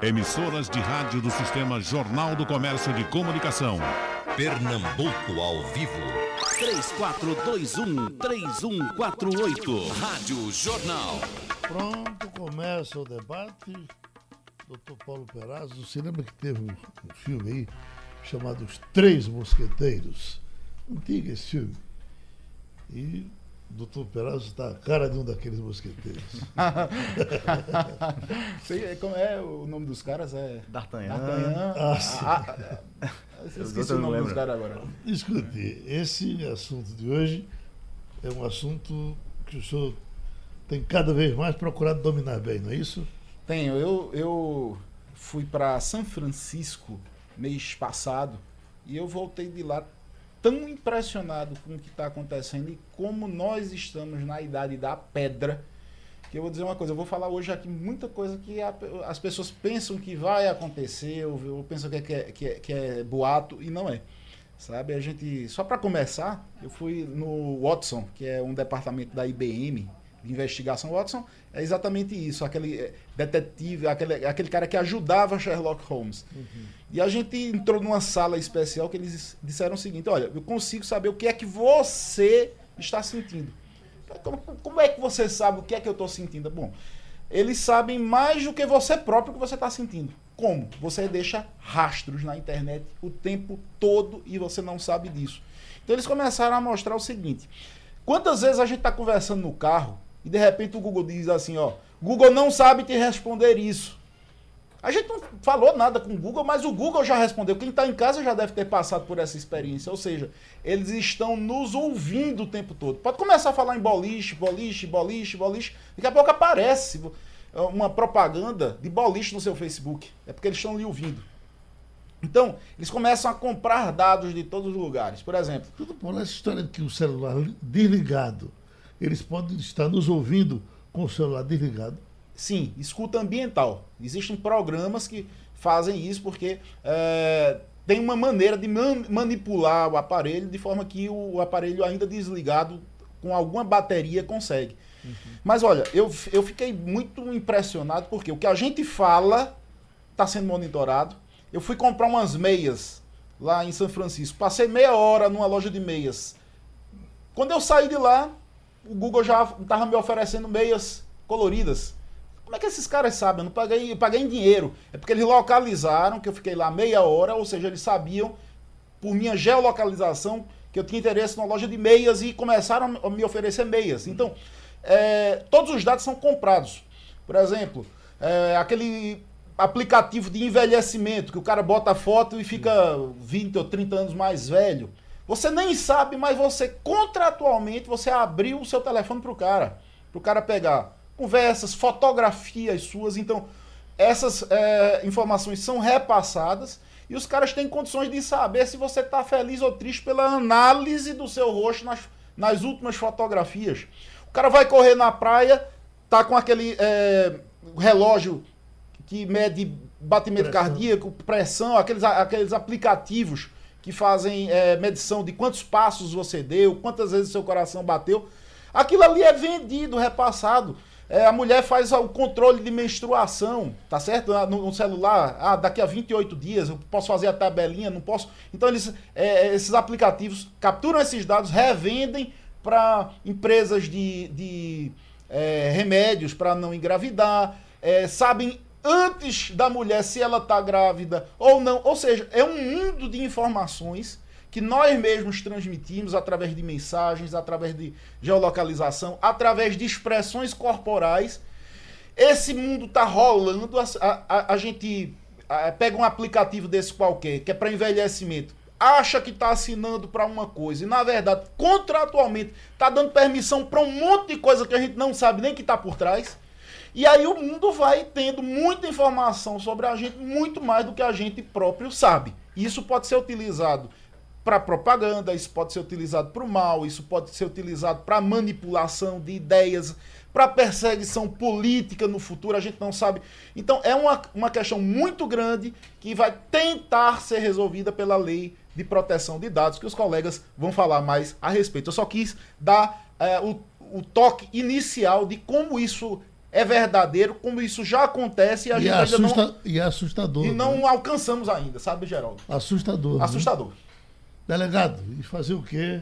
Emissoras de rádio do Sistema Jornal do Comércio de Comunicação. Pernambuco ao vivo. 3421-3148. Rádio Jornal. Pronto, começa o debate. Doutor Paulo Perazzo, você lembra que teve um, um filme aí chamado Os Três Mosqueteiros? Antigo esse filme. E doutor Perazzo está a cara de um daqueles mosqueteiros. Sei, como é o nome dos caras? É D'Artagnan. D'Artagnan. Ah, sim. Ah, ah, ah, eu esqueci o nome dos caras agora. Escute, esse assunto de hoje é um assunto que o senhor tem cada vez mais procurado dominar bem, não é isso? Tenho. Eu, eu fui para São Francisco mês passado e eu voltei de lá tão impressionado com o que está acontecendo e como nós estamos na idade da pedra. Que eu vou dizer uma coisa, eu vou falar hoje aqui muita coisa que a, as pessoas pensam que vai acontecer, ou, ou pensam que é, que, é, que, é, que é boato, e não é. Sabe, a gente. Só para começar, eu fui no Watson, que é um departamento da IBM, de investigação. Watson é exatamente isso, aquele eh, detetive, aquele, aquele cara que ajudava Sherlock Holmes. Uhum. E a gente entrou numa sala especial que eles disseram o seguinte: olha, eu consigo saber o que é que você está sentindo. Como, como é que você sabe o que é que eu estou sentindo? Bom, eles sabem mais do que você próprio que você está sentindo. Como? Você deixa rastros na internet o tempo todo e você não sabe disso. Então eles começaram a mostrar o seguinte: quantas vezes a gente está conversando no carro e de repente o Google diz assim, ó, Google não sabe te responder isso. A gente não falou nada com o Google, mas o Google já respondeu. Quem está em casa já deve ter passado por essa experiência. Ou seja, eles estão nos ouvindo o tempo todo. Pode começar a falar em boliche, boliche, boliche, boliche. Daqui a pouco aparece uma propaganda de boliche no seu Facebook. É porque eles estão lhe ouvindo. Então, eles começam a comprar dados de todos os lugares. Por exemplo. Tudo por essa história de que o celular desligado eles podem estar nos ouvindo com o celular desligado? Sim, escuta ambiental. Existem programas que fazem isso porque é, tem uma maneira de man manipular o aparelho de forma que o aparelho ainda desligado com alguma bateria consegue. Uhum. Mas olha, eu, eu fiquei muito impressionado porque o que a gente fala está sendo monitorado. Eu fui comprar umas meias lá em São Francisco. Passei meia hora numa loja de meias. Quando eu saí de lá, o Google já estava me oferecendo meias coloridas. Como é que esses caras sabem? Eu não paguei, eu paguei em dinheiro. É porque eles localizaram que eu fiquei lá meia hora, ou seja, eles sabiam, por minha geolocalização, que eu tinha interesse numa loja de meias e começaram a me oferecer meias. Então, é, todos os dados são comprados. Por exemplo, é, aquele aplicativo de envelhecimento, que o cara bota a foto e fica 20 ou 30 anos mais velho. Você nem sabe, mas você contratualmente você abriu o seu telefone para o cara, para o cara pegar conversas, fotografias suas. Então essas é, informações são repassadas e os caras têm condições de saber se você está feliz ou triste pela análise do seu rosto nas, nas últimas fotografias. O cara vai correr na praia, tá com aquele é, relógio que mede batimento pressão. cardíaco, pressão, aqueles, aqueles aplicativos que fazem é, medição de quantos passos você deu, quantas vezes seu coração bateu. Aquilo ali é vendido, repassado. É, a mulher faz o controle de menstruação, tá certo? Ah, no, no, celular, ah, daqui a 28 dias eu posso fazer a tabelinha, não posso. Então eles, é, esses aplicativos capturam esses dados, revendem para empresas de, de é, remédios para não engravidar, é, sabem antes da mulher se ela está grávida ou não. Ou seja, é um mundo de informações que nós mesmos transmitimos através de mensagens, através de geolocalização, através de expressões corporais. Esse mundo está rolando, a, a, a gente a, pega um aplicativo desse qualquer, que é para envelhecimento, acha que está assinando para uma coisa, e na verdade, contratualmente, está dando permissão para um monte de coisa que a gente não sabe nem que está por trás. E aí o mundo vai tendo muita informação sobre a gente, muito mais do que a gente próprio sabe. Isso pode ser utilizado para propaganda, isso pode ser utilizado para o mal, isso pode ser utilizado para manipulação de ideias, para perseguição política no futuro, a gente não sabe. Então é uma, uma questão muito grande que vai tentar ser resolvida pela lei de proteção de dados, que os colegas vão falar mais a respeito. Eu só quis dar é, o, o toque inicial de como isso é verdadeiro, como isso já acontece e a E gente é, ainda não, assusta- e é assustador. e né? não alcançamos ainda, sabe, Geraldo? Assustador. né? Assustador. Delegado, e fazer o quê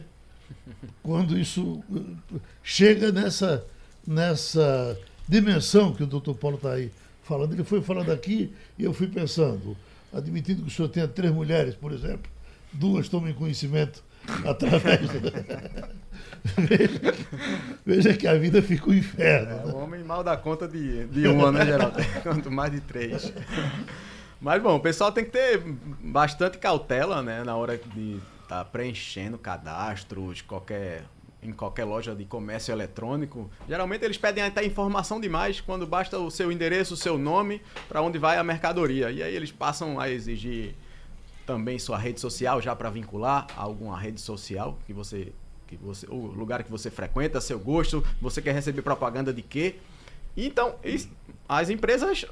quando isso uh, chega nessa, nessa dimensão que o doutor Paulo está aí falando? Ele foi falando aqui e eu fui pensando, admitindo que o senhor tenha três mulheres, por exemplo, duas tomem conhecimento através. Veja, que a vida fica um inferno. É, o homem mal dá conta de, de uma, né, Geraldo? Quanto mais de três. Mas, bom, o pessoal tem que ter bastante cautela, né, na hora de estar preenchendo cadastros, qualquer, em qualquer loja de comércio eletrônico. Geralmente eles pedem até informação demais, quando basta o seu endereço, o seu nome, para onde vai a mercadoria. E aí eles passam a exigir também sua rede social já para vincular a alguma rede social que você que você o lugar que você frequenta, seu gosto, você quer receber propaganda de quê? Então, as empresas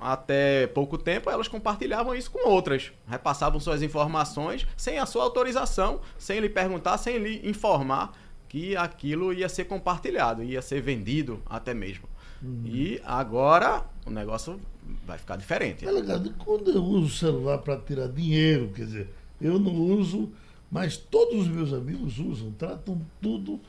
até pouco tempo elas compartilhavam isso com outras, repassavam suas informações sem a sua autorização, sem lhe perguntar, sem lhe informar que aquilo ia ser compartilhado, ia ser vendido até mesmo. E agora o negócio vai ficar diferente. Delegado, e quando eu uso o celular para tirar dinheiro, quer dizer, eu não uso, mas todos os meus amigos usam, tratam tudo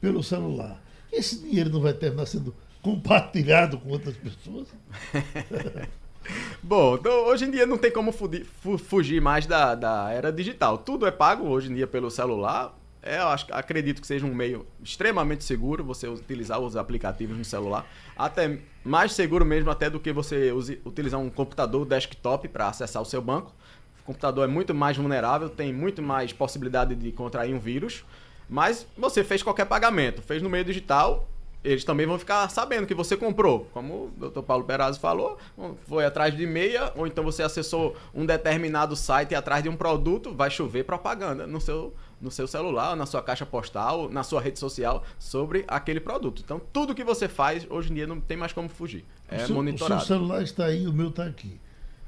pelo celular. Esse dinheiro não vai terminar sendo compartilhado com outras pessoas? Bom, então, hoje em dia não tem como fugir mais da, da era digital. Tudo é pago hoje em dia pelo celular. É, eu acho, acredito que seja um meio extremamente seguro você utilizar os aplicativos no celular. Até mais seguro mesmo até do que você use- utilizar um computador desktop para acessar o seu banco. O computador é muito mais vulnerável, tem muito mais possibilidade de contrair um vírus. Mas você fez qualquer pagamento, fez no meio digital, eles também vão ficar sabendo que você comprou. Como o Dr. Paulo Perazzo falou, foi atrás de meia, ou então você acessou um determinado site atrás de um produto, vai chover propaganda no seu, no seu celular, na sua caixa postal, na sua rede social sobre aquele produto. Então, tudo que você faz hoje em dia não tem mais como fugir. É o, seu, o monitorado. seu celular está aí, o meu está aqui.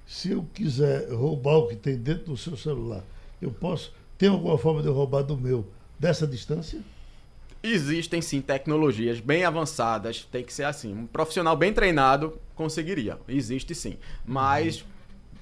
Se eu quiser roubar o que tem dentro do seu celular, eu posso. Tem alguma forma de eu roubar do meu dessa distância? Existem sim tecnologias bem avançadas, tem que ser assim. Um profissional bem treinado conseguiria. Existe sim. Mas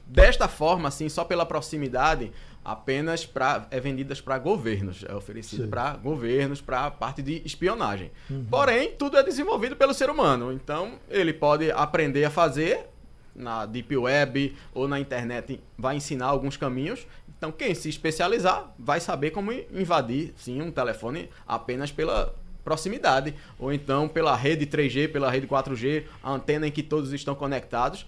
desta forma, assim, só pela proximidade, apenas pra, é vendidas para governos. É oferecido para governos, para parte de espionagem. Porém, tudo é desenvolvido pelo ser humano. Então, ele pode aprender a fazer na Deep Web ou na internet, vai ensinar alguns caminhos. Então, quem se especializar vai saber como invadir, sim, um telefone apenas pela proximidade, ou então pela rede 3G, pela rede 4G, a antena em que todos estão conectados.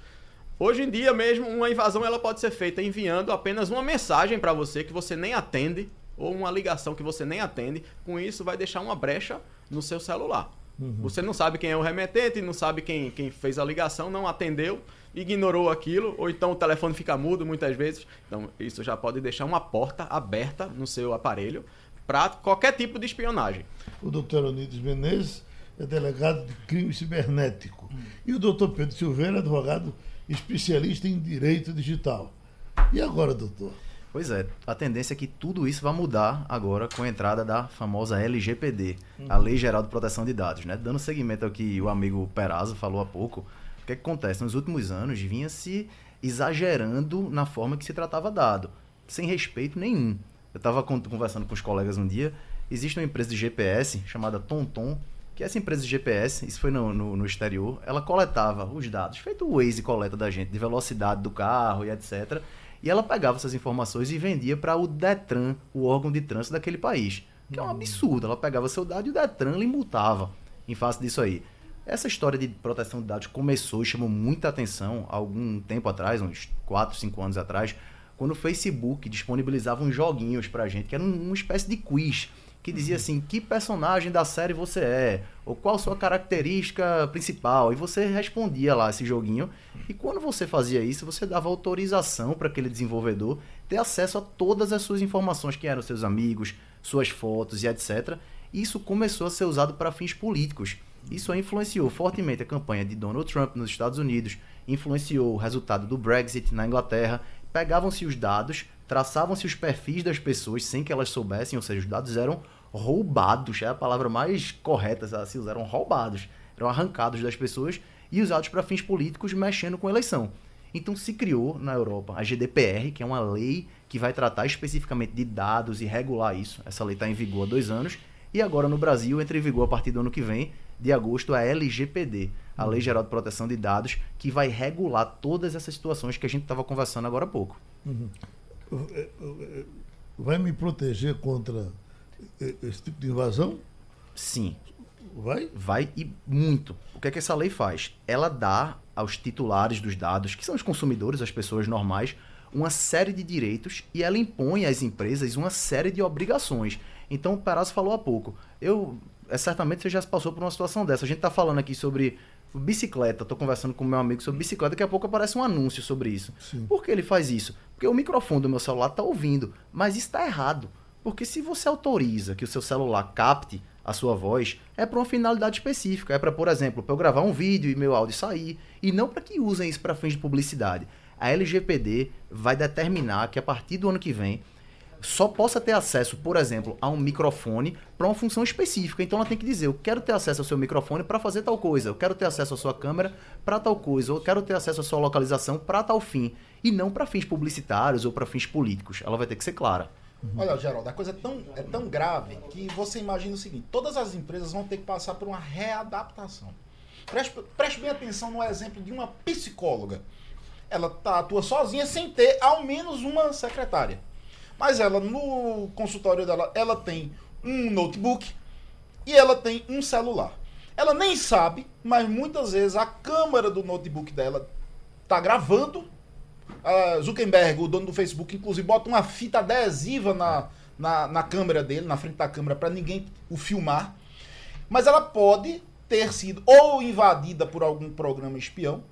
Hoje em dia mesmo, uma invasão ela pode ser feita enviando apenas uma mensagem para você que você nem atende, ou uma ligação que você nem atende. Com isso, vai deixar uma brecha no seu celular. Você não sabe quem é o remetente, não sabe quem, quem fez a ligação, não atendeu, ignorou aquilo, ou então o telefone fica mudo muitas vezes. Então, isso já pode deixar uma porta aberta no seu aparelho para qualquer tipo de espionagem. O doutor Onides Menezes é delegado de crime cibernético. E o doutor Pedro Silveira é advogado especialista em direito digital. E agora, doutor? Pois é, a tendência é que tudo isso vai mudar agora com a entrada da famosa LGPD, a Lei Geral de Proteção de Dados, né? Dando seguimento ao que o amigo Perazzo falou há pouco, o que, é que acontece? Nos últimos anos vinha se exagerando na forma que se tratava dado, sem respeito nenhum. Eu estava conversando com os colegas um dia, existe uma empresa de GPS chamada TomTom, que essa empresa de GPS, isso foi no, no, no exterior, ela coletava os dados, feito o Waze coleta da gente, de velocidade do carro e etc., e ela pegava essas informações e vendia para o Detran, o órgão de trânsito daquele país. Que é um absurdo. Ela pegava seu dado e o Detran lhe multava em face disso aí. Essa história de proteção de dados começou e chamou muita atenção algum tempo atrás, uns 4, 5 anos atrás, quando o Facebook disponibilizava uns joguinhos pra gente, que era um- uma espécie de quiz, que dizia assim, que personagem da série você é, ou qual sua característica principal, e você respondia lá esse joguinho, e quando você fazia isso, você dava autorização para aquele desenvolvedor ter acesso a todas as suas informações, que eram seus amigos, suas fotos e etc. E isso começou a ser usado para fins políticos. Isso influenciou fortemente a campanha de Donald Trump nos Estados Unidos, influenciou o resultado do Brexit na Inglaterra. Pegavam-se os dados, traçavam-se os perfis das pessoas sem que elas soubessem, ou seja, os dados eram roubados, é a palavra mais correta a se usar, eram roubados. eram arrancados das pessoas e usados para fins políticos mexendo com eleição. Então se criou na Europa a GDPR, que é uma lei que vai tratar especificamente de dados e regular isso. Essa lei está em vigor há dois anos. E agora no Brasil entra em vigor a partir do ano que vem, de agosto, a LGPD, a Lei Geral de Proteção de Dados, que vai regular todas essas situações que a gente estava conversando agora há pouco. Vai me proteger contra esse tipo de invasão? Sim, Vai? vai e muito. O que é que essa lei faz? Ela dá aos titulares dos dados, que são os consumidores, as pessoas normais, uma série de direitos e ela impõe às empresas uma série de obrigações. Então, o Perazzo falou há pouco. Eu, é, certamente você já se passou por uma situação dessa. A gente está falando aqui sobre bicicleta, estou conversando com meu amigo sobre bicicleta, daqui a pouco aparece um anúncio sobre isso. Sim. Por que ele faz isso? Porque o microfone do meu celular está ouvindo, mas está errado. Porque se você autoriza que o seu celular capte a sua voz, é para uma finalidade específica. É para, por exemplo, para eu gravar um vídeo e meu áudio sair, e não para que usem isso para fins de publicidade. A LGPD vai determinar que a partir do ano que vem só possa ter acesso, por exemplo, a um microfone para uma função específica. Então ela tem que dizer: eu quero ter acesso ao seu microfone para fazer tal coisa, eu quero ter acesso à sua câmera para tal coisa, eu quero ter acesso à sua localização para tal fim, e não para fins publicitários ou para fins políticos. Ela vai ter que ser clara. Olha, Geraldo, a coisa é tão, é tão grave que você imagina o seguinte: todas as empresas vão ter que passar por uma readaptação. Preste, preste bem atenção no exemplo de uma psicóloga. Ela tá, atua sozinha sem ter ao menos uma secretária. Mas ela, no consultório dela, ela tem um notebook e ela tem um celular. Ela nem sabe, mas muitas vezes a câmera do notebook dela tá gravando a Zuckerberg, o dono do Facebook, inclusive, bota uma fita adesiva na, na, na câmera dele, na frente da câmera, para ninguém o filmar. Mas ela pode ter sido ou invadida por algum programa espião,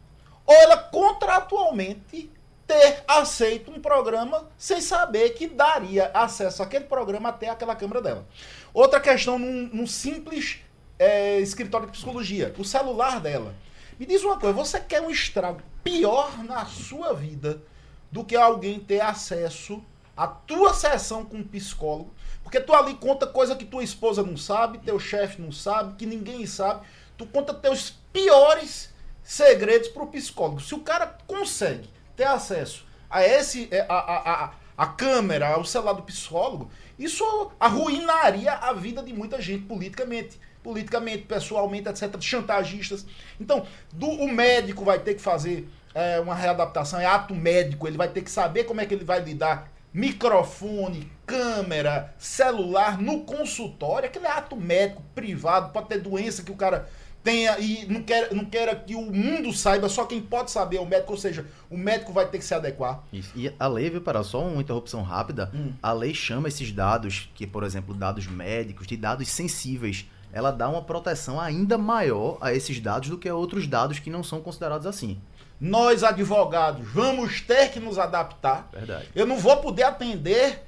ou ela contratualmente ter aceito um programa sem saber que daria acesso àquele programa até aquela câmera dela. Outra questão num, num simples é, escritório de psicologia, o celular dela. Me diz uma coisa, você quer um estrago pior na sua vida do que alguém ter acesso à tua sessão com um psicólogo? Porque tu ali conta coisa que tua esposa não sabe, teu chefe não sabe, que ninguém sabe. Tu conta teus piores segredos pro psicólogo. Se o cara consegue ter acesso a esse é, a, a, a, a câmera, ao celular do psicólogo, isso arruinaria a vida de muita gente politicamente politicamente, pessoalmente, etc., chantagistas. Então, do, o médico vai ter que fazer é, uma readaptação, é ato médico, ele vai ter que saber como é que ele vai lidar microfone, câmera, celular no consultório, aquele ato médico privado, pode ter doença que o cara tenha e não quer, não quer que o mundo saiba, só quem pode saber é o médico, ou seja, o médico vai ter que se adequar. Isso. E a lei, viu, para só uma interrupção rápida, Hum. a lei chama esses dados, que por exemplo, dados médicos, de dados sensíveis. Ela dá uma proteção ainda maior a esses dados do que a outros dados que não são considerados assim. Nós, advogados, vamos ter que nos adaptar. Verdade. Eu não vou poder atender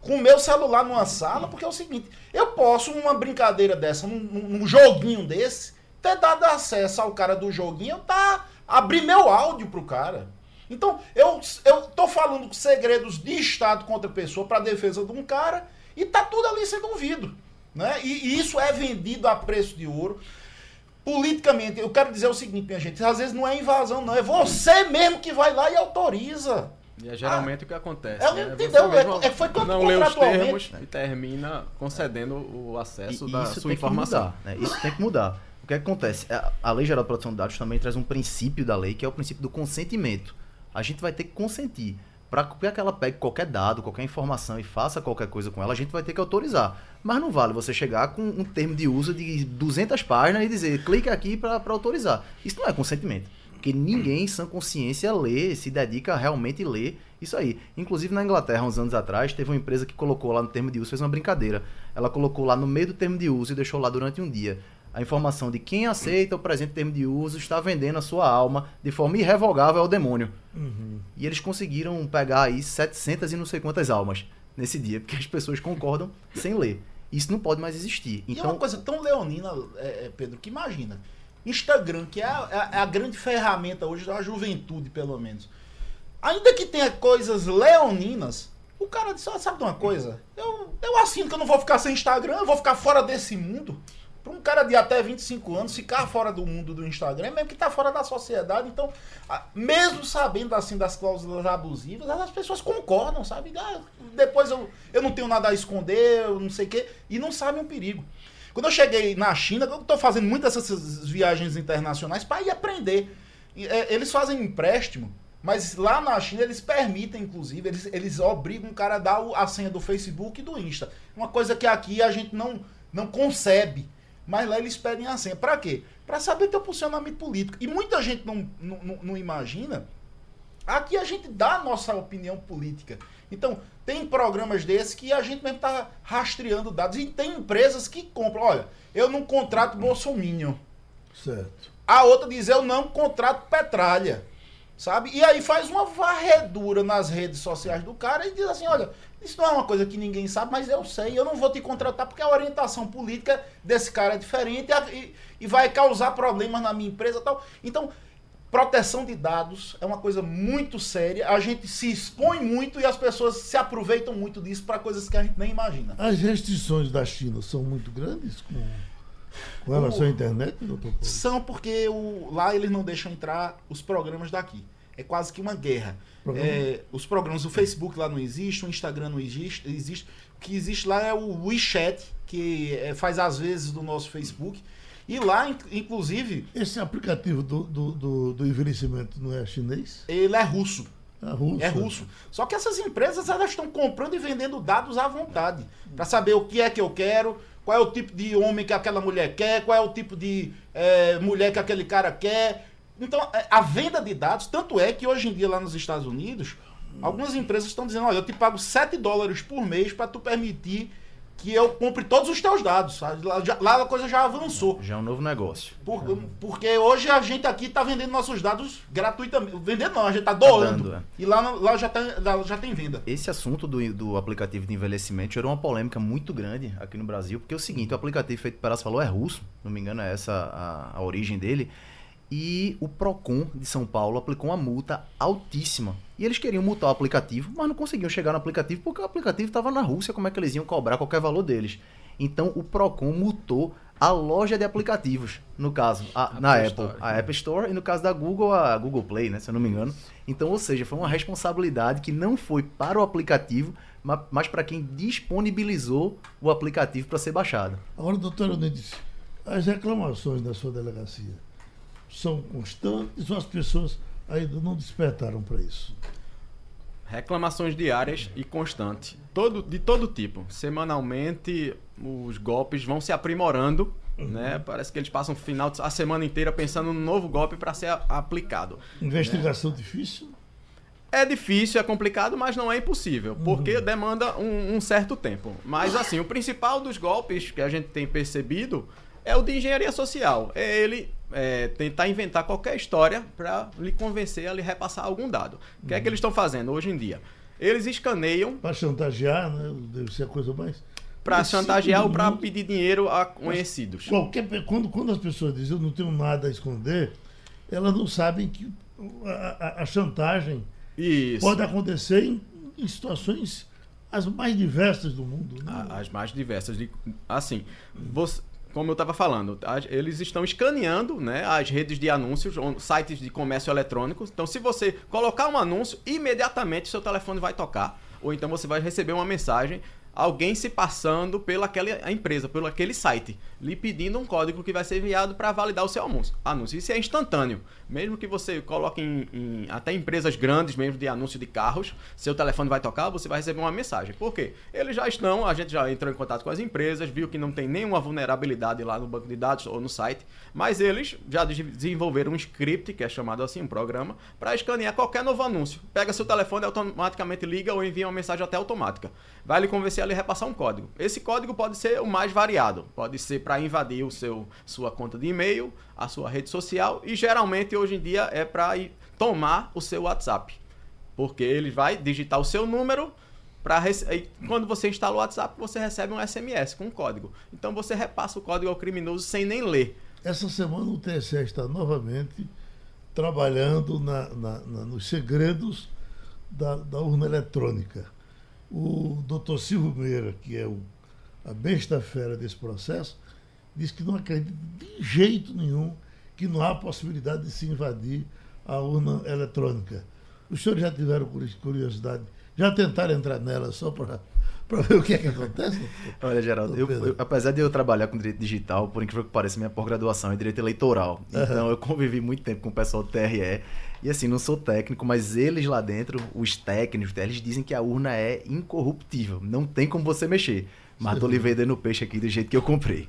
com o meu celular numa sala, porque é o seguinte, eu posso, numa brincadeira dessa, num- num joguinho desse, ter dado acesso ao cara do joguinho, eu tá, abrir meu áudio pro cara. Então, eu, eu tô falando segredos de Estado contra pessoa para defesa de um cara e tá tudo ali sendo ouvido. Né? E, e isso é vendido a preço de ouro. Politicamente, eu quero dizer o seguinte, minha gente, às vezes não é invasão, não, é você mesmo que vai lá e autoriza. E é geralmente o que acontece. é, né? entendeu? Você mesmo É- é- foi não lê os termos e termina concedendo o acesso E da isso sua tem informação. que mudar. Né? Isso tem que mudar. Que, acontece? A Lei Geral de Proteção de Dados também traz um princípio da lei, que é o princípio do consentimento. A gente vai ter que consentir. Para que ela pegue qualquer dado, qualquer informação e faça qualquer coisa com ela, a gente vai ter que autorizar. Mas não vale você chegar com um termo de uso de 200 páginas e dizer clique aqui para autorizar. Isso não é consentimento. Porque ninguém, em sã consciência, lê, se dedica a realmente ler isso aí. Inclusive na Inglaterra, uns anos atrás, teve uma empresa que colocou lá no termo de uso, fez uma brincadeira. Ela colocou lá no meio do termo de uso e deixou lá durante um dia a informação de quem aceita o presente termo de uso está vendendo a sua alma de forma irrevogável ao demônio. E eles conseguiram pegar aí 700 e não sei quantas almas nesse dia, porque as pessoas concordam sem ler. Isso não pode mais existir. E é Então, uma coisa tão leonina, é, é, Pedro, que imagina. Instagram, que é a, é a- a grande ferramenta hoje da juventude, pelo menos. Ainda que tenha coisas leoninas, o cara disse, "Ah, sabe de uma coisa? Eu, eu assino que eu não vou ficar sem Instagram, eu vou ficar fora desse mundo. Para um cara de até 25 anos ficar fora do mundo do Instagram, mesmo que tá fora da sociedade, então, mesmo sabendo assim das cláusulas abusivas, as pessoas concordam, sabe? Ah, depois eu, eu não tenho nada a esconder, eu não sei o quê, e não sabem o perigo. Quando eu cheguei na China, eu tô fazendo muitas dessas viagens internacionais para ir aprender. É, eles fazem empréstimo, mas lá na China eles permitem, inclusive, eles, eles obrigam o cara a dar a senha do Facebook e do Insta. Uma coisa que aqui a gente não, não concebe. Mas lá eles pedem a senha. Para quê? Para saber teu posicionamento político. E muita gente não, não, não- imagina. Aqui a gente dá a nossa opinião política. Então, tem programas desses que a gente mesmo está rastreando dados. E tem empresas que compram. Olha, eu não contrato Bolsominion. Certo. A outra diz, eu não contrato Petralha. Sabe? E aí faz uma varredura nas redes sociais do cara e diz assim, olha, isso não é uma coisa que ninguém sabe, mas eu sei, eu não vou te contratar porque a orientação política desse cara é diferente e, e vai causar problemas na minha empresa e tal. Então, proteção de dados é uma coisa muito séria, a gente se expõe muito e as pessoas se aproveitam muito disso para coisas que a gente nem imagina. As restrições da China são muito grandes com, com relação à internet, doutor? São porque o, lá eles não deixam entrar os programas daqui. É quase que uma guerra. Programa? É, os programas, o Facebook lá não existe, o Instagram não existe. existe. O que existe lá é o WeChat, que é, faz às vezes do nosso Facebook. E lá, in- inclusive, Esse aplicativo do, do, do, do envelhecimento não é chinês? ele é russo. É russo. É russo. Só que essas empresas elas estão comprando e vendendo dados à vontade. Para saber o que é que eu quero, qual é o tipo de homem que aquela mulher quer, qual é o tipo de eh, mulher que aquele cara quer. Então, eh, a venda de dados, tanto é que hoje em dia lá nos Estados Unidos, algumas empresas estão dizendo, olha, eu te pago 7 dólares por mês para tu permitir que eu compre todos os teus dados. sabe? Lá, já- lá a coisa já avançou. Já é um novo negócio. Por- porque hoje a gente aqui está vendendo nossos dados gratuitamente. Vendendo não, a gente está doando. dando, é. E lá, lá, já tá, lá já tem venda. Esse assunto do, do aplicativo de envelhecimento gerou uma polêmica muito grande aqui no Brasil, porque é o seguinte, o aplicativo feito Peraz falou é russo, não me engano é essa a, a origem dele, e o Procon de São Paulo aplicou uma multa altíssima. E eles queriam multar o aplicativo, mas não conseguiam chegar no aplicativo porque o aplicativo estava na Rússia, como é que eles iam cobrar qualquer valor deles? Então o Procon multou a loja de aplicativos, no caso, a- na Apple Store. a App Store, e no caso da Google, a Google Play, né, se eu não me engano. Então, ou seja, foi uma responsabilidade que não foi para o aplicativo, ma- mas para quem disponibilizou o aplicativo para ser baixado. Agora, doutor Eunice, as reclamações da sua delegacia são constantes ou as pessoas ainda não despertaram para isso? Reclamações diárias e constantes. Todo, de todo tipo. Semanalmente, os golpes vão se aprimorando. Né? Parece que eles passam o final a semana inteira pensando num novo golpe para ser aplicado. Investigação difícil? É difícil, é complicado, mas não é impossível, porque demanda um, um certo tempo. Mas assim, o principal dos golpes que a gente tem percebido é o de engenharia social. É ele é, tentar inventar qualquer história para lhe convencer a lhe repassar algum dado. O que é que eles estão fazendo hoje em dia? Eles escaneiam Para chantagear, né? Deve ser a coisa mais. para chantagear ou para pedir dinheiro a conhecidos. Qualquer, quando, quando as pessoas dizem eu não tenho nada a esconder, elas não sabem que a, a- a chantagem Isso. pode acontecer em, em situações as mais diversas do mundo. Né? As mais diversas. De, assim, você- como eu estava falando, eles estão escaneando né, as redes de anúncios, sites de comércio eletrônico. Então, se você colocar um anúncio, imediatamente seu telefone vai tocar. Ou então você vai receber uma mensagem, alguém se passando pela aquela empresa, pelo aquele site, lhe pedindo um código que vai ser enviado para validar o seu anúncio. anúncio. Isso é instantâneo. Mesmo que você coloque em, em- até empresas grandes mesmo de anúncio de carros, seu telefone vai tocar, você vai receber uma mensagem. Por quê? Eles já estão, a gente já entrou em contato com as empresas, viu que não tem nenhuma vulnerabilidade lá no banco de dados ou no site, mas eles já de- desenvolveram um script, que é chamado assim, um programa, para escanear qualquer novo anúncio. Pega seu telefone, automaticamente liga ou envia uma mensagem até automática. Vai lhe convencer lhe repassar um código. Esse código pode ser o mais variado. Pode ser para invadir o seu, sua conta de e-mail, a sua rede social e geralmente hoje em dia é para tomar o seu WhatsApp. Porque ele vai digitar o seu número para quando você instala o WhatsApp, você recebe um SMS com um código. Então você repassa o código ao criminoso sem nem ler. Essa semana o TSE está novamente trabalhando na- na- na- nos segredos da, da urna eletrônica. O doutor Silvio Meira, que é o, a besta fera desse processo, diz que não acredita de jeito nenhum que não há possibilidade de se invadir a urna eletrônica. Os senhores já tiveram curiosidade, já tentaram entrar nela só para para ver o que é que acontece? Olha, Geraldo, eu, eu, apesar de eu trabalhar com direito digital, por incrível que pareça, minha pós-graduação é direito eleitoral. Então uhum. eu convivi muito tempo com o pessoal do TRE. E assim, não sou técnico, mas eles lá dentro, os técnicos, eles dizem que a urna é incorruptível. Não tem como você mexer. Mas tô lhe vendendo peixe aqui do jeito que eu comprei.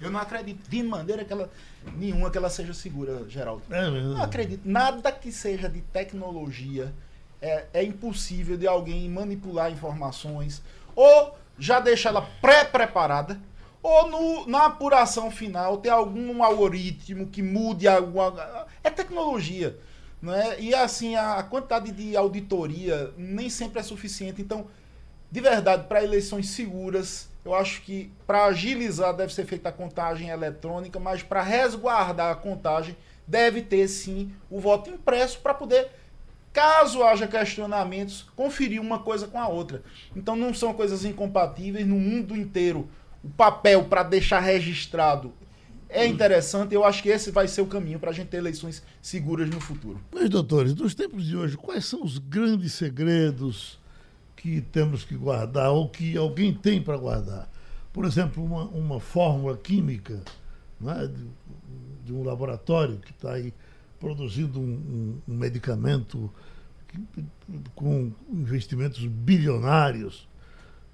Eu não acredito de maneira que ela, nenhuma que ela seja segura, Geraldo. É mesmo. Não acredito. Nada que seja de tecnologia é, é impossível de alguém manipular informações ou já deixar ela pré-preparada ou no, na apuração final ter algum algoritmo que mude alguma. É tecnologia. Né? E assim, a, a quantidade de auditoria nem sempre é suficiente. Então, de verdade, para eleições seguras, eu acho que para agilizar deve ser feita a contagem eletrônica, mas para resguardar a contagem deve ter sim o voto impresso para poder, caso haja questionamentos, conferir uma coisa com a outra. Então não são coisas incompatíveis no mundo inteiro. O papel para deixar registrado é interessante. Eu acho que esse vai ser o caminho para a gente ter eleições seguras no futuro. Mas, doutores, nos tempos de hoje, quais são os grandes segredos? que temos que guardar ou que alguém tem para guardar. Por exemplo, uma, uma fórmula química né, de, de, um laboratório que está aí produzindo um, um, um medicamento que, com investimentos bilionários.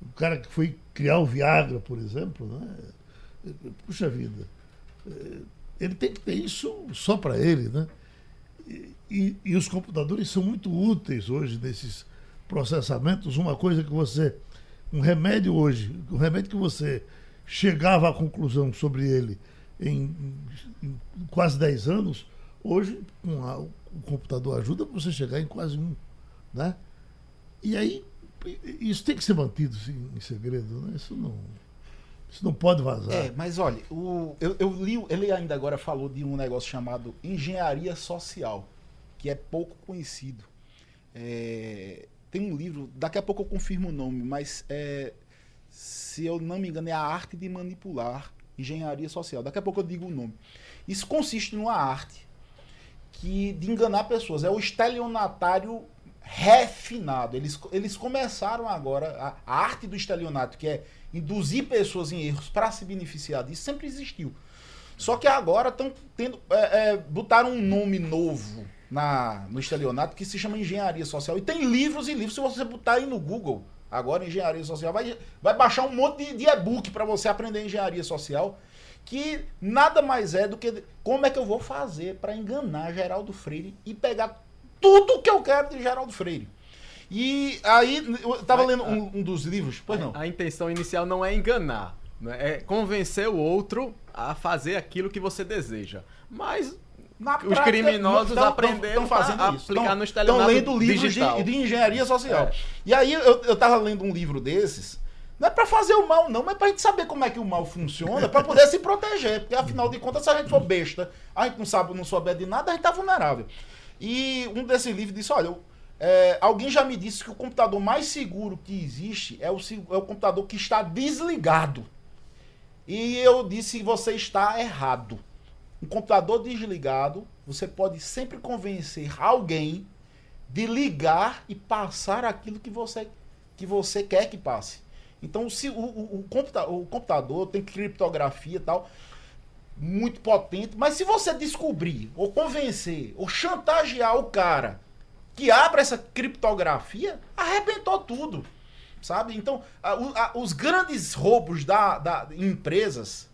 O cara que foi criar o Viagra, por exemplo, né? puxa vida, eh, ele tem que ter isso só para ele. Né? E, e, os computadores são muito úteis hoje nesses processamentos, uma coisa que você. Um remédio hoje, um remédio que você chegava à conclusão sobre ele em, em quase 10 anos, hoje a, o computador ajuda você chegar em quase um. Né? E aí, isso tem que ser mantido assim, em segredo, né? Isso não. Isso não pode vazar. É, mas olha, o, eu, eu li, ele ainda agora falou de um negócio chamado engenharia social, que é pouco conhecido. É, tem um livro, daqui a pouco eu confirmo o nome, mas é, se eu não me engano, é a arte de manipular engenharia social. Daqui a pouco eu digo o nome. Isso consiste numa arte que de enganar pessoas. É o estelionatário refinado. Eles, eles começaram agora a, a arte do estelionato, que é induzir pessoas em erros para se beneficiar disso, sempre existiu. Só que agora estão tendo. É, é, botaram um nome novo na, no estelionato que se chama engenharia social. E tem livros e livros, se você botar aí no Google, agora engenharia social, vai, vai baixar um monte de, de e-book para você aprender engenharia social, que nada mais é do que como é que eu vou fazer para enganar Geraldo Freire e pegar tudo que eu quero de Geraldo Freire. E aí, eu estava lendo um, um, dos livros, pois não. A intenção inicial não é enganar, né? é convencer o outro a fazer aquilo que você deseja. Mas na os criminosos tão, aprenderam tão, fazendo a isso. aplicar tão, no estelionato Estão lendo livros de, de, engenharia social. É. E aí eu, eu tava lendo um livro desses, não é para fazer o mal não, mas para a gente saber como é que o mal funciona, para poder se proteger, porque afinal de contas se a gente for besta, a gente não sabe, não souber de nada, a gente tá vulnerável. E um desses livros disse, olha, é, alguém já me disse que o computador mais seguro que existe é o, é o computador que está desligado. E eu disse, você está errado um computador desligado, você pode sempre convencer alguém de ligar e passar aquilo que você, que você quer que passe. Então, se o, o, o, computa, o computador tem criptografia e tal, muito potente, mas se você descobrir, ou convencer, ou chantagear o cara que abre essa criptografia, arrebentou tudo. Sabe? Então, a, a, os grandes roubos da, da empresas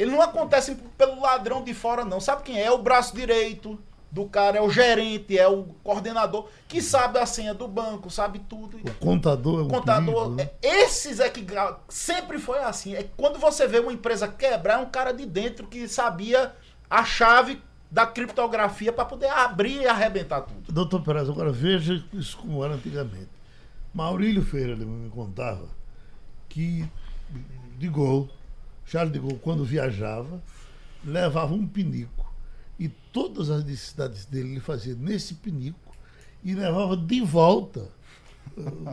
ele não acontece pelo ladrão de fora, não. Sabe quem? É o braço direito do cara, é o gerente, é o coordenador, que sabe a senha do banco, sabe tudo. O contador é um contador, perigo, né? É, esses é que sempre foi assim. É quando você vê uma empresa quebrar, é um cara de dentro que sabia a chave da criptografia para poder abrir e arrebentar tudo. Doutor Perez, agora veja isso como era antigamente. Maurílio Feira me contava que de gol Charles de Gaulle, quando viajava, levava um pinico. Todas as necessidades dele ele fazia nesse pinico e levava de volta.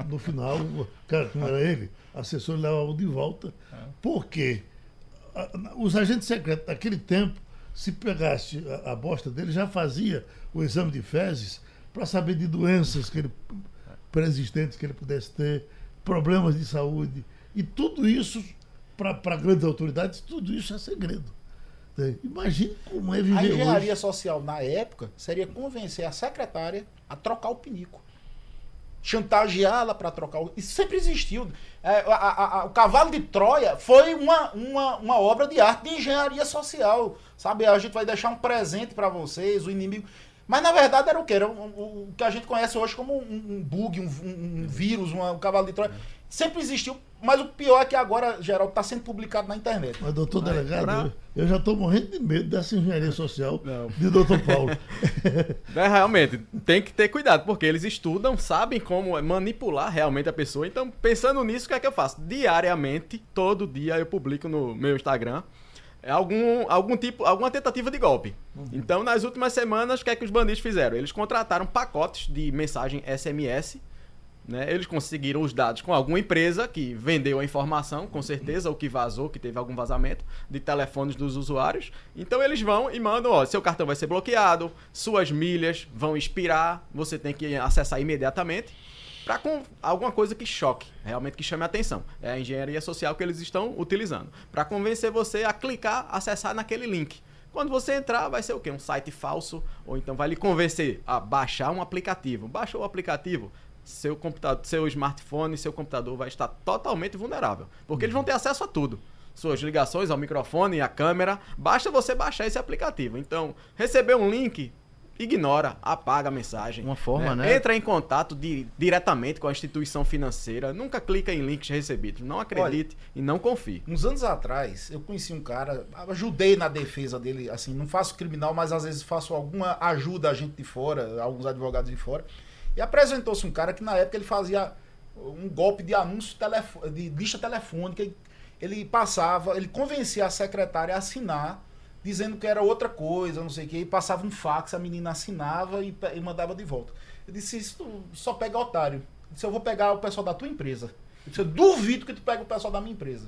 No final, o cara que não era ele, assessor levava de volta, porque os agentes secretos daquele tempo, se pegasse a, bosta dele, já fazia o exame de fezes para saber de doenças que ele, pré-existentes que ele pudesse ter, problemas de saúde. E tudo isso, para grandes autoridades, tudo isso é segredo. Imagine como é A viver engenharia hoje. social, na época, seria convencer a secretária a trocar o pinico. Chantageá-la para trocar o. Isso sempre existiu. É, a- a- a- o Cavalo de Troia foi uma, uma, uma obra de arte de engenharia social. Sabe? A gente vai deixar um presente para vocês, o inimigo. Mas na verdade era o que? Era o, o- o que a gente conhece hoje como um, um bug, um, um- um vírus, uma- um cavalo de Troia. Sempre existiu, mas o pior é que agora, Geraldo, está sendo publicado na internet. Mas, doutor delegado, pra- eu, já estou morrendo de medo dessa engenharia social Não. de doutor Paulo. É, realmente, tem que ter cuidado, porque eles estudam, sabem como manipular realmente a pessoa. Então, pensando nisso, o que é que eu faço? Diariamente, todo dia, eu publico no meu Instagram algum, algum tipo, alguma tentativa de golpe. Então, nas últimas semanas, o que é que os bandidos fizeram? Eles contrataram pacotes de mensagem SMS. Né? Eles conseguiram os dados com alguma empresa que vendeu a informação, com certeza, ou que vazou, que teve algum vazamento de telefones dos usuários. Então eles vão e mandam, ó, seu cartão vai ser bloqueado, suas milhas vão expirar, você tem que acessar imediatamente para alguma coisa que choque, realmente que chame a atenção. É a engenharia social que eles estão utilizando para convencer você a clicar, acessar naquele link. Quando você entrar, vai ser o quê? Um site falso, ou então vai lhe convencer a baixar um aplicativo. Baixou o aplicativo, seu computador, seu smartphone, seu computador vai estar totalmente vulnerável, porque eles vão ter acesso a tudo. Suas ligações ao microfone, à câmera, basta você baixar esse aplicativo. Então, receber um link, ignora, apaga a mensagem. Uma forma, né? Entra em contato di- diretamente com a instituição financeira, nunca clica em links recebidos. Não acredite e não confie. Uns anos atrás, eu conheci um cara, ajudei na defesa dele, assim, não faço criminal, mas às vezes faço alguma ajuda a gente de fora, alguns advogados de fora. E apresentou-se um cara que na época ele fazia um golpe de anúncio telefo- de lista telefônica. Ele passava, ele convencia a secretária a assinar, dizendo que era outra coisa, não sei o que, e passava um fax, a menina assinava e, e mandava de volta. Eu disse, isso só pega otário. Eu disse, eu vou pegar o pessoal da tua empresa. Eu disse, eu duvido que tu pegue o pessoal da minha empresa.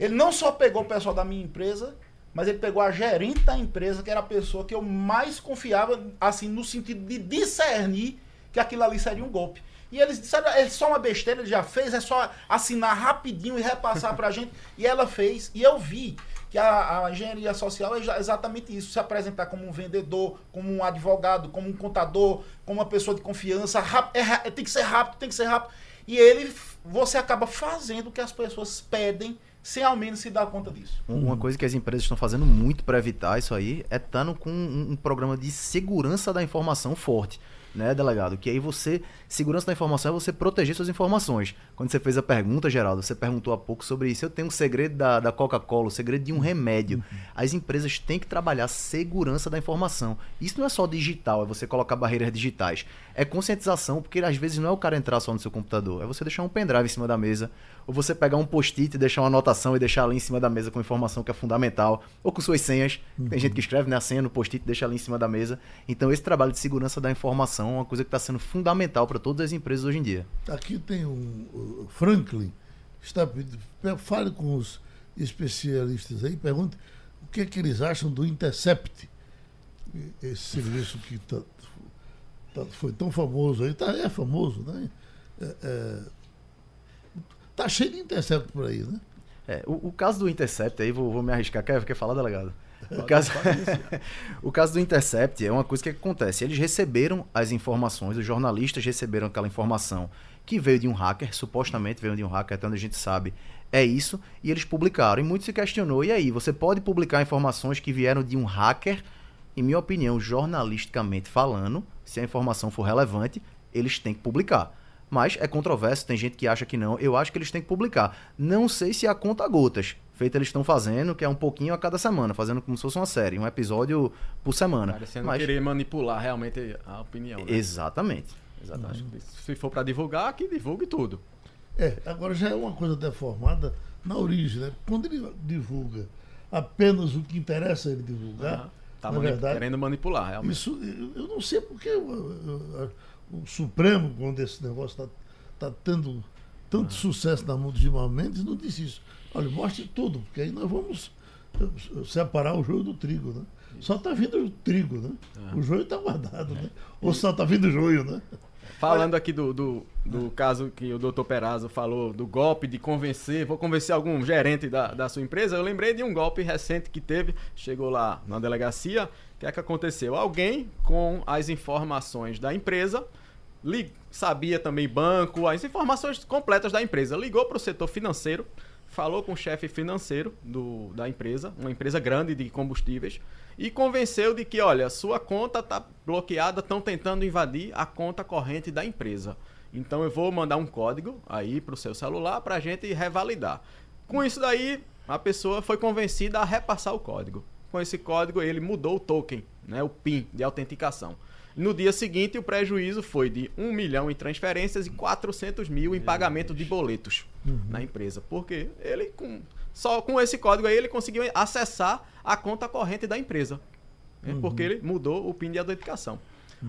Ele não só pegou o pessoal da minha empresa, mas ele pegou a gerente da empresa, que era a pessoa que eu mais confiava, assim, no sentido de discernir que aquilo ali seria um golpe. E eles disseram, é só uma besteira, ele já fez, é só assinar rapidinho e repassar pra gente. E ela fez. E eu vi que a, a engenharia social é exatamente isso, se apresentar como um vendedor, como um advogado, como um contador, como uma pessoa de confiança, rap- é ra- tem que ser rápido, tem que ser rápido. E ele, você acaba fazendo o que as pessoas pedem, sem ao menos se dar conta disso. Um- Uma coisa que as empresas estão fazendo muito para evitar isso aí é estando com um, um programa de segurança da informação forte, né, delegado? Que aí você, segurança da informação é você proteger suas informações. Quando você fez a pergunta, Geraldo, você perguntou há pouco sobre isso. Eu tenho um segredo da, da Coca-Cola, o segredo de um remédio. As empresas têm que trabalhar segurança da informação. Isso não é só digital, é você colocar barreiras digitais. É conscientização, porque às vezes não é o cara entrar só no seu computador, é você deixar um pendrive em cima da mesa, ou você pegar um post-it e deixar uma anotação e deixar ali em cima da mesa com informação que é fundamental, ou com suas senhas. Tem gente que escreve né, a senha no post-it e deixa ali em cima da mesa. Então, esse trabalho de segurança da informação é uma coisa que está sendo fundamental para todas as empresas hoje em dia. Aqui tem um Franklin, está pedindo, pe- fale com os especialistas aí, pergunte o que, é que eles acham do Intercept, esse serviço que tá- tá- foi tão famoso aí, tá, é famoso, né? É, é, tá cheio de Intercept por aí, né? É, o, o caso do Intercept, aí vou, vou me arriscar. Quer, quer falar, delegado? O caso, o caso do Intercept é uma coisa que acontece. Eles receberam as informações, os jornalistas receberam aquela informação que veio de um hacker, supostamente veio de um hacker, até onde a gente sabe, é isso, e eles publicaram. E muito se questionou, e aí, você pode publicar informações que vieram de um hacker? Em minha opinião, jornalisticamente falando, se a informação for relevante, eles têm que publicar. Mas é controverso, tem gente que acha que não. Eu acho que eles têm que publicar. Não sei se a conta gotas. Feito eles estão fazendo, que é um pouquinho a cada semana, fazendo como se fosse uma série, um episódio por semana. Parecendo Mas- querer manipular realmente a opinião. Né? Exatamente. Exatamente. Que se for para divulgar, que divulgue tudo. É, agora já é uma coisa deformada na origem, né? Quando ele divulga apenas o que interessa ele divulgar, Aham. Tá na mani- verdade, querendo manipular, realmente. Isso, eu, eu não sei porque o, o- o Supremo, quando esse negócio está tá tendo tanto sucesso na mão do Gilmar Mendes, não disse isso. Olha, mostre tudo, porque aí nós vamos eh, separar o joio do trigo, né? Só está vindo o trigo, né? O joio está guardado, né? Ou só está vindo o joio, né? Falando aqui do, do, do caso que o doutor Perazzo falou, do golpe de convencer, vou convencer algum gerente da, da sua empresa, eu lembrei de um golpe recente que teve, chegou lá na delegacia, o que é que aconteceu? Alguém com as informações da empresa, sabia também banco, as informações completas da empresa, ligou para o setor financeiro, falou com o chefe financeiro do, da empresa, uma empresa grande de combustíveis, e convenceu de que, olha, sua conta está bloqueada, estão tentando invadir a conta corrente da empresa. Então eu vou mandar um código aí para o seu celular para a gente revalidar. Com isso daí, a pessoa foi convencida a repassar o código. Com esse código, ele mudou o token, né, o PIN de autenticação. No dia seguinte, o prejuízo foi de 1 milhão em transferências e 400 mil em pagamento de boletos na empresa. Porque ele, com, só com esse código aí, ele conseguiu acessar a conta corrente da empresa. né? Porque ele mudou o PIN de autenticação.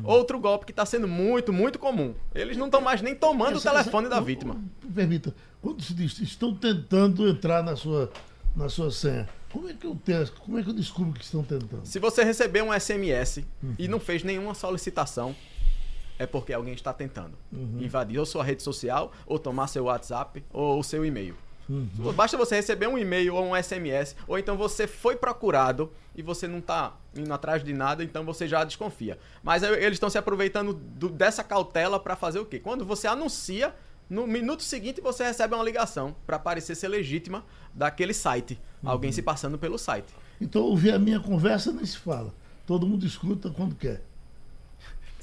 Outro golpe que está sendo muito, muito comum. Eles não estão mais nem tomando o telefone essa- da não, vítima. Permita, quando se diz estão tentando entrar na sua, na sua senha, como é que eu testo? Como é que eu descubro que estão tentando? Se você receber um SMS e não fez nenhuma solicitação, é porque alguém está tentando invadir ou sua rede social, ou tomar seu WhatsApp, ou o seu e-mail. Basta você receber um e-mail ou um SMS, ou então você foi procurado e você não está indo atrás de nada, então você já desconfia. Mas eles estão se aproveitando do- dessa cautela para fazer o quê? Quando você anuncia, no minuto seguinte você recebe uma ligação para parecer ser legítima daquele site. Alguém se passando pelo site. Então, ouvir a minha conversa nem se fala. Todo mundo escuta quando quer.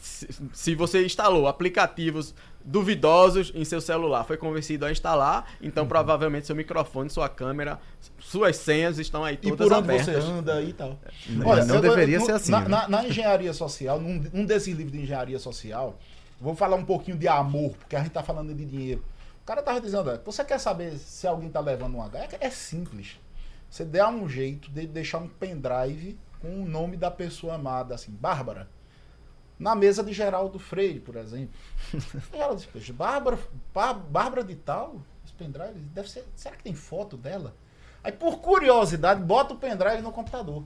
se, se você instalou aplicativos duvidosos em seu celular, foi convencido a instalar, então Uhum. provavelmente seu microfone, sua câmera, suas senhas estão aí E todas por onde abertas. você anda e tal. Mas não eu- deveria no- ser assim, Na, né? na- na engenharia social, num, num desses livros de engenharia social, vou falar um pouquinho de amor, porque a gente tá falando de dinheiro. O cara tava dizendo, você quer saber se alguém tá levando um H? É, é simples. Você dá um jeito de deixar um pendrive com o nome da pessoa amada, assim, Bárbara. Na mesa de Geraldo Freire, por exemplo. Geraldo disse, "Poxa, Bárbara, Bá- Bárbara de tal, esse pendrive, deve ser. Será que tem foto dela? Aí, por curiosidade, bota o pendrive no computador.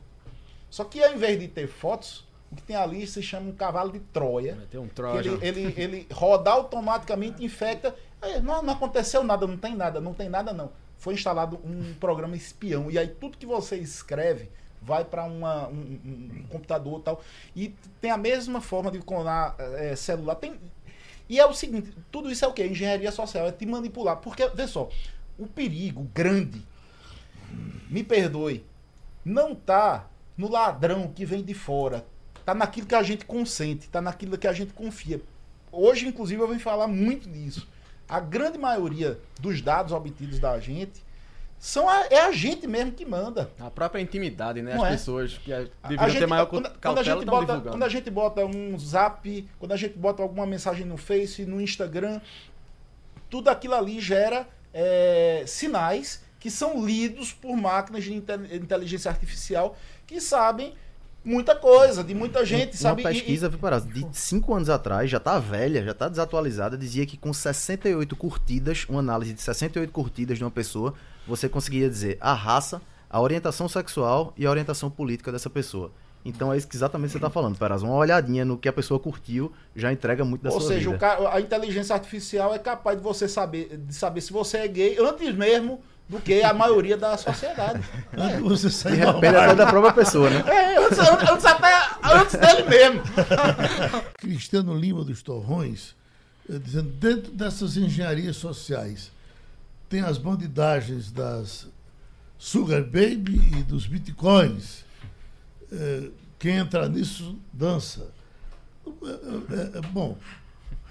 Só que ao invés de ter fotos, que tem ali se chama um cavalo de Troia. Vai ter um Trojan. ele, ele, ele roda automaticamente, infecta. Não, não aconteceu nada, não tem nada, não tem nada não. Foi instalado um programa espião. E aí tudo que você escreve vai para um, um- computador e tal. E tem a mesma forma de clonar eh, celular. Tem, e é o seguinte, tudo isso é o que? Engenharia social, é te manipular. Porque, vê só, o perigo grande, me perdoe, não tá no ladrão que vem de fora. Tá naquilo que a gente consente, tá naquilo que a gente confia. Hoje, inclusive, eu vou falar muito disso. A grande maioria dos dados obtidos da gente são a- é a gente mesmo que manda. A própria intimidade, né? Não As é? pessoas que a gente- ter maior quando, cautela quando a gente bota, divulgando. quando a gente bota um zap, quando a gente bota alguma mensagem no Face, no Instagram, tudo aquilo ali gera é, sinais que são lidos por máquinas de inte- inteligência artificial que sabem muita coisa, de muita gente, Uma sabe? E- pesquisa, viu, Parazzo, de 5 anos atrás, já tá velha, já tá desatualizada, dizia que com 68 curtidas, uma análise de 68 curtidas de uma pessoa, você conseguia dizer a raça, a orientação sexual e a orientação política dessa pessoa. Então é isso que exatamente você tá falando, Parazzo. Uma olhadinha no que a pessoa curtiu já entrega muito da Ou sua seja, vida. o ca- a inteligência artificial é capaz de você saber, de saber se você é gay antes mesmo do que a maioria da sociedade. De sair do repente até da própria pessoa, né? É, antes, antes até antes dele mesmo. Cristiano Lima dos Torrões, eh, dizendo, dentro dessas engenharias sociais, tem as bandidagens das Sugar Baby e dos Bitcoins. Eh, Quem entra nisso, dança. Eh, Bom,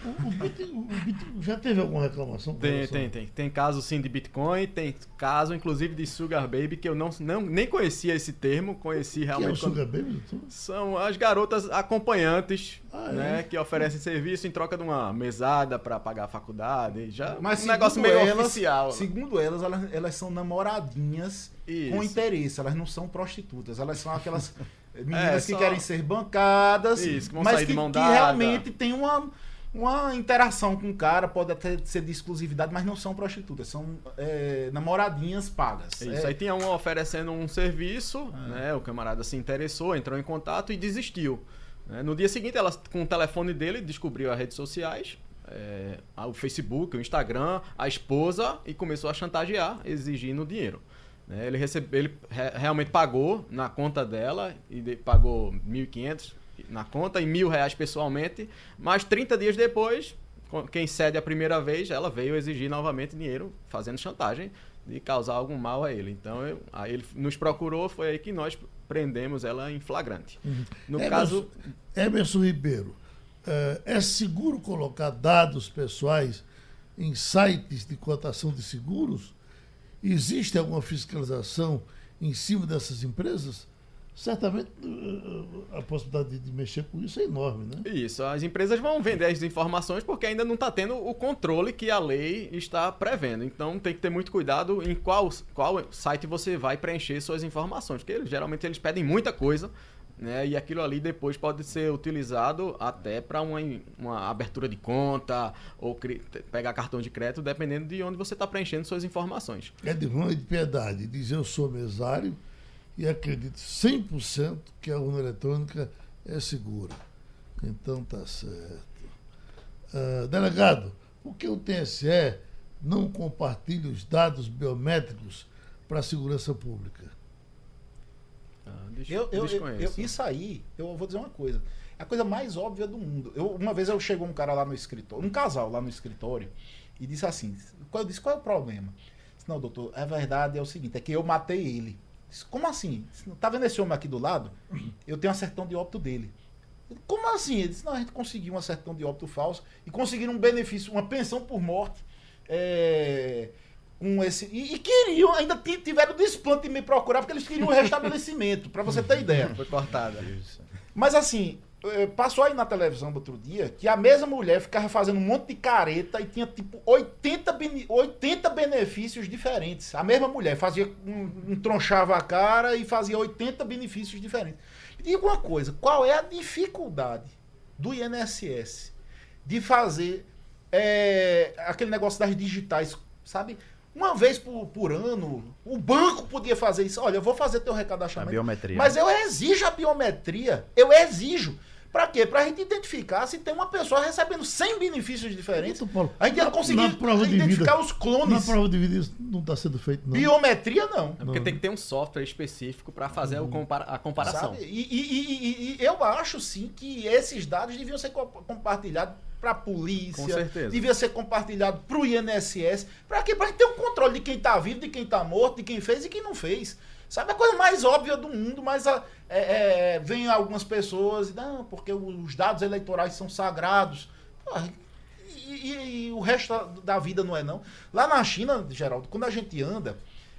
o, o Bit- o Bit- já teve alguma reclamação? Tem, relação- tem, tem. Tem caso sim de Bitcoin, tem caso inclusive de Sugar Baby, que eu não, não nem conhecia esse termo, conheci Que é o realmente. quando- Sugar Baby? doutor? São as garotas acompanhantes, Ah, é? né, que oferecem serviço em troca de uma mesada pra pagar a faculdade. Já Mas um negócio meio elas, oficial. Segundo elas, elas, elas são namoradinhas Isso. com interesse. Elas não são prostitutas. Elas são aquelas meninas É, que só- querem ser bancadas, Isso, que vão mas sair que, de mão que dada. realmente tem uma, uma interação com o cara, pode até ser de exclusividade, mas não são prostitutas, são é, namoradinhas pagas. Isso, É, aí tinha um oferecendo um serviço, né? O camarada se interessou, entrou em contato e desistiu. né? No dia seguinte, ela, com o telefone dele, descobriu as redes sociais, é, o Facebook, o Instagram, a esposa e começou a chantagear, exigindo dinheiro. né? Ele, recebe, ele re- realmente pagou na conta dela e pagou 1.500 na conta e mil reais pessoalmente, mas 30 dias depois, quem cede a primeira vez, ela veio exigir novamente dinheiro, fazendo chantagem de causar algum mal a ele. Então, eu- aí ele nos procurou, foi aí que nós prendemos ela em flagrante. No Emerson- caso, Emerson Ribeiro, eh, é seguro colocar dados pessoais em sites de cotação de seguros? Existe alguma fiscalização em cima dessas empresas? Certamente eh, a possibilidade de- mexer com isso é enorme, né? Isso, as empresas vão vender as informações porque ainda não está tendo o controle que a lei está prevendo. Então tem que ter muito cuidado em qual, qual site você vai preencher suas informações, porque geralmente eles pedem muita coisa, né? E aquilo ali depois pode ser utilizado até para uma, uma abertura de conta ou pegar cartão de crédito, dependendo de onde você está preenchendo suas informações. É de mão e de piedade. Diz eu sou mesário e acredito 100% que a urna eletrônica é segura. Então tá certo. Ah, delegado, por que o TSE não compartilha os dados biométricos para a segurança pública? Ah, des- Eu, eu, eu, desconheço. eu- isso aí, eu vou dizer uma coisa. É a coisa mais óbvia do mundo. Eu, uma vez eu chegou um cara lá no escritório, um casal lá no escritório, e disse assim: qual- eu disse, qual é o problema? Disse, não, doutor, a verdade é o seguinte, é que eu matei ele. Disse, Como assim? Disse, Tá vendo esse homem aqui do lado? Eu tenho a certidão de óbito dele. Como assim? Ele disse, não, a gente conseguiu uma certidão de óbito falso e conseguiram um benefício, uma pensão por morte. é, com esse, e, e queriam, ainda ti- tiveram desplante de me procurar, porque eles queriam o restabelecimento, para você ter ideia. Foi cortada. Mas assim, passou aí na televisão outro dia que a mesma mulher ficava fazendo um monte de careta e tinha tipo 80, bene- 80 benefícios diferentes. A mesma mulher fazia um, um tronchava a cara e fazia 80 benefícios diferentes. Me diga uma coisa, qual é a dificuldade do INSS de fazer eh, aquele negócio das digitais, sabe? Uma vez por, por ano, o banco podia fazer isso. Olha, eu vou fazer teu A recadastramento. biometria. Mas eu exijo a biometria. Eu exijo. Pra quê? Pra gente identificar se tem uma pessoa recebendo 100 benefícios diferentes. Paulo, A gente ia na- conseguir na identificar vida- os Na clones. prova de vida isso não está sendo feito, não. Biometria, não. É porque tem que ter um software específico para fazer compara- a comparação. Sabe? E, e- e- e- e eu acho sim que esses dados deviam ser co- compartilhados para a polícia, Com certeza. devia ser compartilhado para o INSS, para quê? Para gente ter um controle de quem está vivo, de quem está morto, de quem fez e quem não fez. Sabe a coisa mais óbvia do mundo, mas a, é, é, vem algumas pessoas e não, porque os dados eleitorais são sagrados. E, e- e o resto da, da vida não é não. Lá na China, Geraldo, quando a gente anda,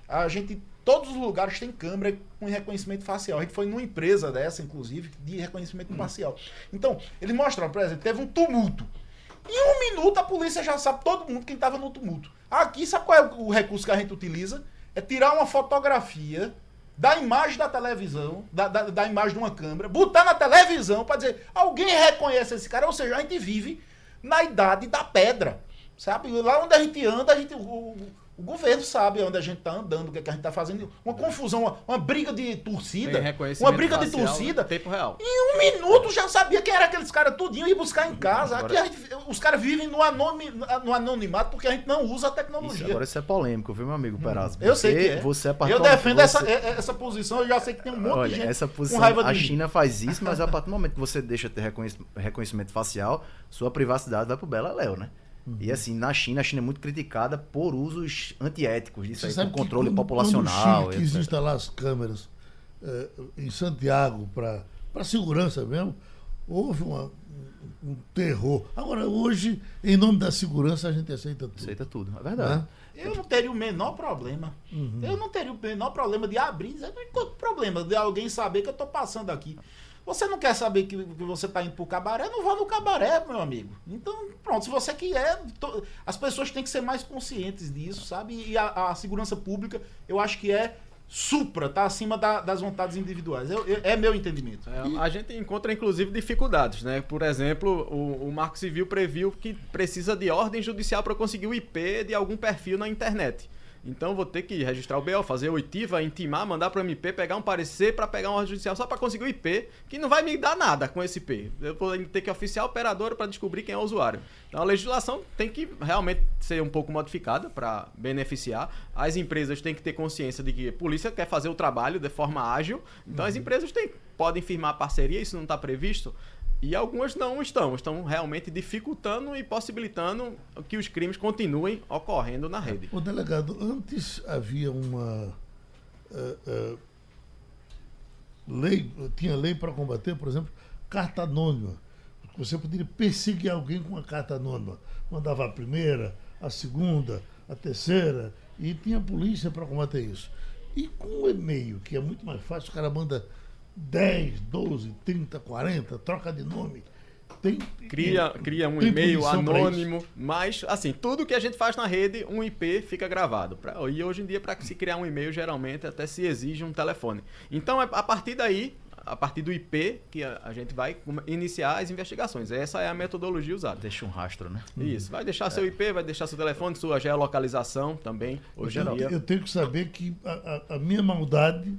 a gente todos os lugares tem câmera com reconhecimento facial. A gente foi numa empresa dessa, inclusive, de reconhecimento facial. Então, eles mostraram, por exemplo, teve um tumulto. Em um minuto a polícia já sabe todo mundo quem estava no tumulto. Aqui, sabe qual é o recurso que a gente utiliza? É tirar uma fotografia da imagem da televisão, da, da, da imagem de uma câmera, botar na televisão para dizer, alguém reconhece esse cara, ou seja, a gente vive na idade da pedra. Sabe? Lá onde a gente anda, a gente, o, o- governo sabe onde a gente está andando, o que, é que a gente está fazendo. Uma confusão, uma, uma briga de torcida. Reconhecimento Uma briga de torcida. em tempo real. Em um minuto já sabia quem era aqueles caras tudinho e buscar em casa. Aqui Agora- a gente- os caras vivem no, no anonimato porque a gente não usa a Isso, tecnologia. agora isso é polêmico, viu, meu amigo Perazzo? eu Você- sei que é. Você é eu parto- defendo você- essa, é- essa posição, eu já sei que tem um monte Olha, de gente essa com posição, raiva de a mim. China faz isso, mas a partir do momento que você deixa de ter reconhec- reconhecimento facial, sua privacidade vai pro Beleléu, né? Uhum. E assim, na China, a China é muito criticada por usos antiéticos disso Você aí, sabe por que controle quando- populacional. Quando o Chile quis instalar as câmeras eh, em Santiago para segurança mesmo, houve uma- um, terror. Agora, hoje, em nome da segurança, a gente aceita tudo. Aceita tudo, é verdade. né? Eu não teria o menor problema. Uhum. Eu não teria o menor problema de abrir. e dizer, Qual o problema de alguém saber que eu tô passando aqui? Você não quer saber que, que você tá indo pro cabaré? Não vá no cabaré, meu amigo. Então, pronto, se você quer. to- as pessoas têm que ser mais conscientes disso, sabe? E a, a segurança pública, eu acho que é supra, tá acima da- das vontades individuais. Eu- eu- é meu entendimento. É, a gente encontra, inclusive, dificuldades, né? Por exemplo, o, o Marco Civil previu que precisa de ordem judicial para conseguir o IP de algum perfil na internet. Então, vou ter que registrar o BO, fazer oitiva, intimar, mandar para o MP, pegar um parecer para pegar uma ordem judicial só para conseguir o IP, que não vai me dar nada com esse IP. Eu vou ter que oficiar a operadora para descobrir quem é o usuário. Então, a legislação tem que realmente ser um pouco modificada para beneficiar. As empresas têm que ter consciência de que a polícia quer fazer o trabalho de forma ágil. Então, as empresas têm, podem firmar parceria, isso não está previsto. E algumas não estão, estão realmente dificultando e possibilitando que os crimes continuem ocorrendo na rede. O delegado, antes havia uma eh, eh, lei, tinha lei para combater, por exemplo, carta anônima. Você poderia perseguir alguém com uma carta anônima. Mandava a primeira, a segunda, a terceira, e tinha polícia para combater isso. E com o e-mail, que é muito mais fácil, o cara manda 10, 12, 30, 40, troca de nome. Tem, Cria, cria um tem e-mail anônimo, mas assim, tudo que a gente faz na rede, um IP fica gravado. Pra- e hoje em dia, para se criar um e-mail, geralmente até se exige um telefone. Então, é a partir daí, a partir do IP, que a, a gente vai iniciar as investigações. Essa é a metodologia usada. Deixa um rastro, né? Isso, vai deixar seu IP, vai deixar seu telefone, sua geolocalização também, hoje em Eu, dia. eu tenho que saber que a, a- a minha maldade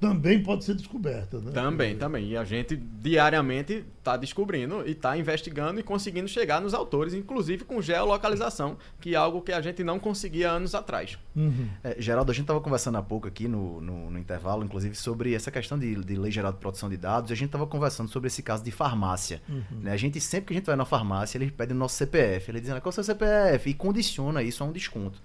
também pode ser descoberta. Né? Também, também. E a gente diariamente está descobrindo e está investigando e conseguindo chegar nos autores, inclusive com geolocalização, que é algo que a gente não conseguia anos atrás. Uhum. É, Geraldo, a gente estava conversando há pouco aqui no, no, no intervalo, inclusive, sobre essa questão de, de lei geral de proteção de dados, e a gente estava conversando sobre esse caso de farmácia. né? A gente, sempre que a gente vai na farmácia, eles pedem o nosso CPF. Eles dizem, qual é o seu CPF? E condiciona isso a um desconto.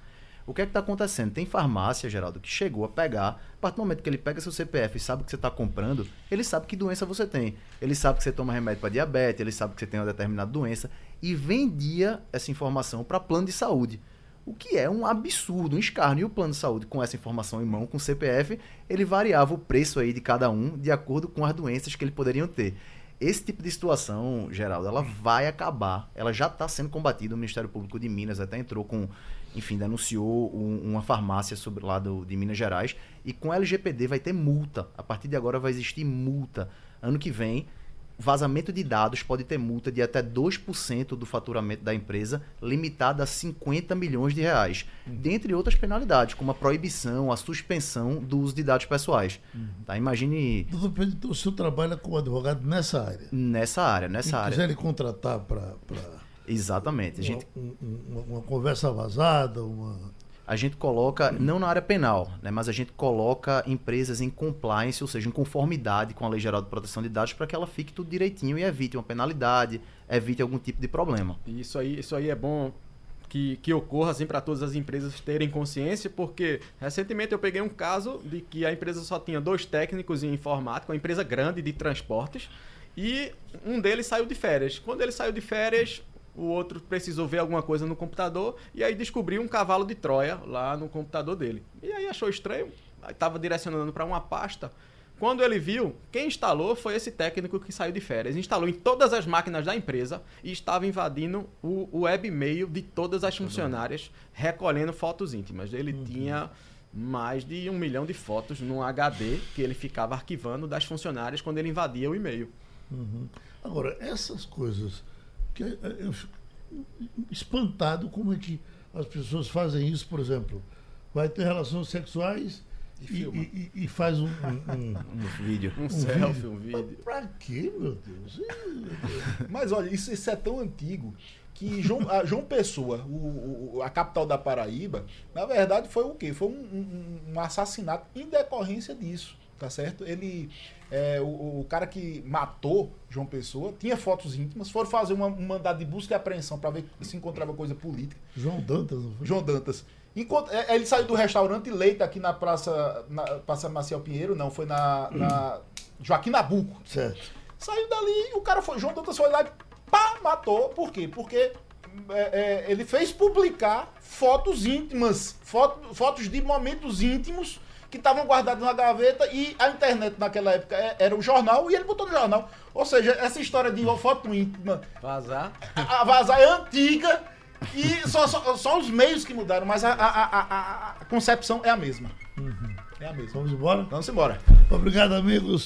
O que é que está acontecendo? Tem farmácia, Geraldo, que chegou a pegar, a partir do momento que ele pega seu CPF e sabe o que você está comprando, ele sabe que doença você tem. Ele sabe que você toma remédio para diabetes, ele sabe que você tem uma determinada doença, e vendia essa informação para plano de saúde. O que é um absurdo, um escárnio. E o plano de saúde, com essa informação em mão, com o CPF, ele variava o preço aí de cada um de acordo com as doenças que eles poderiam ter. Esse tipo de situação, Geraldo, ela vai acabar. Ela já está sendo combatida. O Ministério Público de Minas até entrou com, enfim, denunciou um- uma farmácia sobre lá do, de Minas Gerais. E com a LGPD vai ter multa. A partir de agora vai existir multa. Ano que vem, vazamento de dados pode ter multa de até 2% do faturamento da empresa, limitada a 50 milhões de reais. Dentre outras penalidades, como a proibição, a suspensão do uso de dados pessoais. Tá? Imagine Doutor Pedro, então o senhor trabalha como advogado nessa área. nessa área, nessa Se área. quiser lhe contratar para Exatamente. A gente, uma, uma conversa vazada, uma. A gente coloca, não na área penal, né, mas a gente coloca empresas em compliance, ou seja, em conformidade com a Lei Geral de Proteção de Dados, para que ela fique tudo direitinho e evite uma penalidade, evite algum tipo de problema. Isso aí, isso aí é bom que, que ocorra assim para todas as empresas terem consciência, porque recentemente eu peguei um caso de que a empresa só tinha dois técnicos em informática, uma empresa grande de transportes, e um deles saiu de férias. Quando ele saiu de férias, o outro precisou ver alguma coisa no computador e aí descobriu um cavalo de Troia lá no computador dele. E aí achou estranho, estava direcionando para uma pasta. Quando ele viu, quem instalou foi esse técnico que saiu de férias. Instalou em todas as máquinas da empresa e estava invadindo o, webmail de todas as funcionárias, recolhendo fotos íntimas. Ele tinha mais de um milhão de fotos num HD que ele ficava arquivando das funcionárias quando ele invadia o e-mail. Uhum. Agora, essas coisas que eh, eu fico espantado como é que as pessoas fazem isso, por exemplo, vai ter relações sexuais e, filma. e- e- e faz um, um, Um vídeo. Um, um selfie, vídeo. um vídeo. Pra quê, meu Deus? Mas olha, isso, isso é tão antigo que João, a João Pessoa, o- o- a capital da Paraíba, na verdade foi o quê? Foi um, um- um assassinato em decorrência disso, tá certo? Ele, é, o, o cara que matou João Pessoa tinha fotos íntimas, foram fazer uma- um mandado de busca e apreensão para ver se encontrava coisa política. João Dantas, não foi? João Dantas. Enquanto, é, ele saiu do restaurante Leita aqui na Praça, na Praça Maciel Pinheiro, não, foi na, na Joaquim Nabuco. Certo. Saiu dali, o cara foi, João Dantas foi lá e pá, matou. Por quê? Porque é, é, ele fez publicar fotos íntimas, foto- fotos de momentos íntimos que estavam guardados na gaveta e a internet naquela época é- era o jornal e ele botou no jornal. Ou seja, essa história de foto íntima Vazar. a, a vazar é antiga e só, só, só os meios que mudaram, mas a, a, a, concepção é a mesma. É a mesma. Vamos embora? Vamos embora. Obrigado, amigos.